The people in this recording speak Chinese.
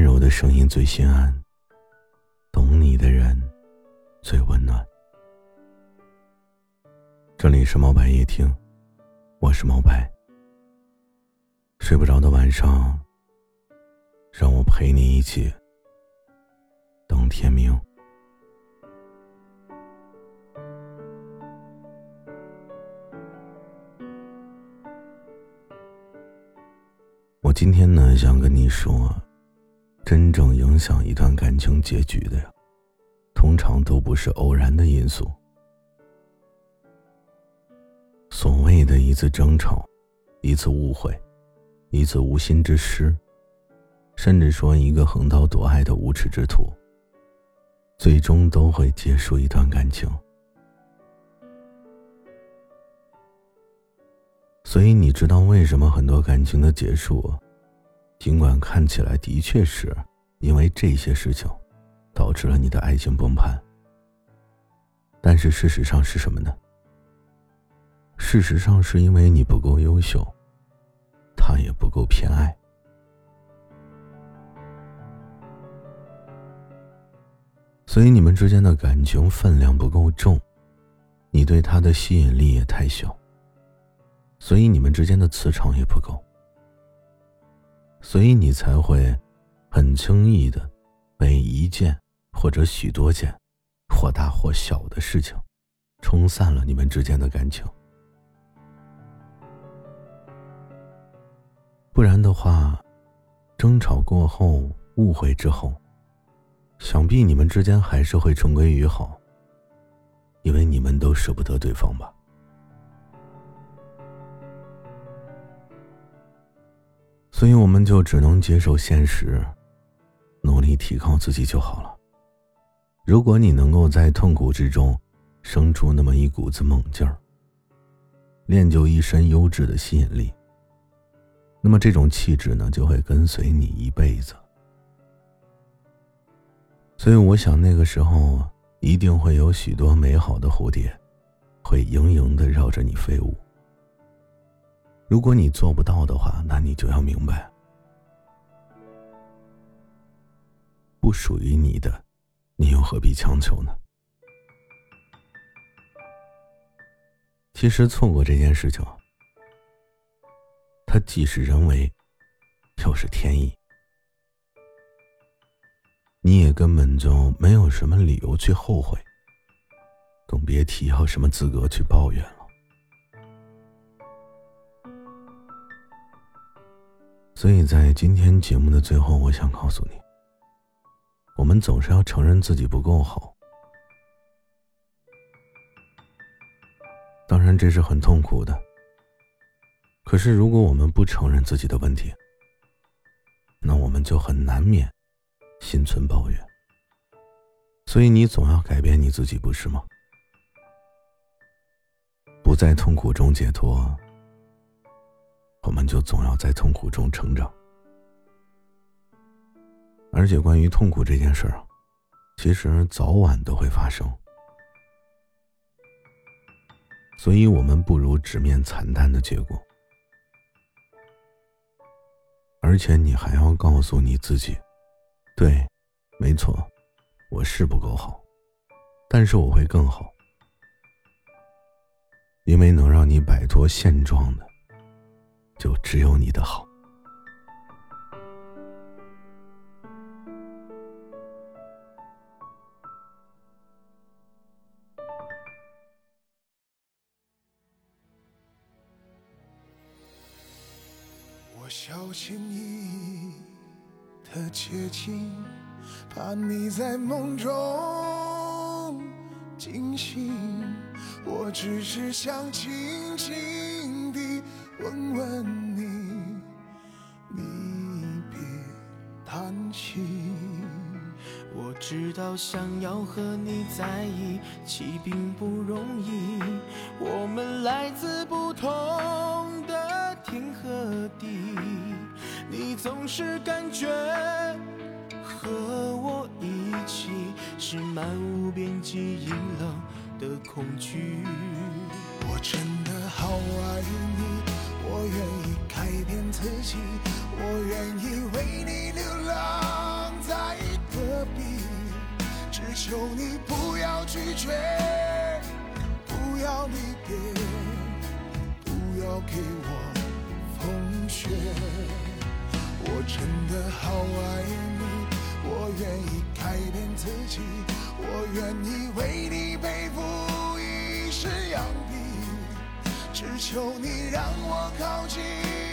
温柔的声音最心安，懂你的人最温暖。这里是猫白夜听，我是猫白。睡不着的晚上，让我陪你一起等天明。我今天呢，想跟你说。真正影响一段感情结局的呀，通常都不是偶然的因素。所谓的一次争吵，一次误会，一次无心之失，甚至说一个横刀夺爱的无耻之徒，最终都会结束一段感情。所以你知道为什么很多感情的结束？尽管看起来的确是因为这些事情导致了你的爱情崩盘，但是事实上是什么呢？事实上是因为你不够优秀，他也不够偏爱，所以你们之间的感情分量不够重，你对他的吸引力也太小，所以你们之间的磁场也不够。所以你才会很轻易的被一件或者许多件或大或小的事情冲散了你们之间的感情。不然的话，争吵过后、误会之后，想必你们之间还是会重归于好，因为你们都舍不得对方吧。所以我们就只能接受现实，努力提高自己就好了。如果你能够在痛苦之中生出那么一股子猛劲儿，练就一身优质的吸引力，那么这种气质呢就会跟随你一辈子。所以我想那个时候一定会有许多美好的蝴蝶，会盈盈的绕着你飞舞。如果你做不到的话，那你就要明白，不属于你的，你又何必强求呢？其实错过这件事情，它既是人为，又是天意，你也根本就没有什么理由去后悔，更别提要什么资格去抱怨了。所以在今天节目的最后，我想告诉你：我们总是要承认自己不够好。当然，这是很痛苦的。可是，如果我们不承认自己的问题，那我们就很难免心存抱怨。所以，你总要改变你自己，不是吗？不在痛苦中解脱。我们就总要在痛苦中成长，而且关于痛苦这件事儿，其实早晚都会发生，所以我们不如直面惨淡的结果，而且你还要告诉你自己，对，没错，我是不够好，但是我会更好，因为能让你摆脱现状的。就只有你的好。我小心翼翼的接近，怕你在梦中惊醒。我只是想轻轻地。问问你，你别叹气。我知道想要和你在一起并不容易，我们来自不同的天和地，你总是感觉和我一起是漫无边际阴冷的恐惧。我真的好爱你。我愿意改变自己，我愿意为你流浪在戈壁，只求你不要拒绝，不要离别，不要给我风雪。我真的好爱你，我愿意改变自己，我愿意为你背负一世羊皮。只求你让我靠近。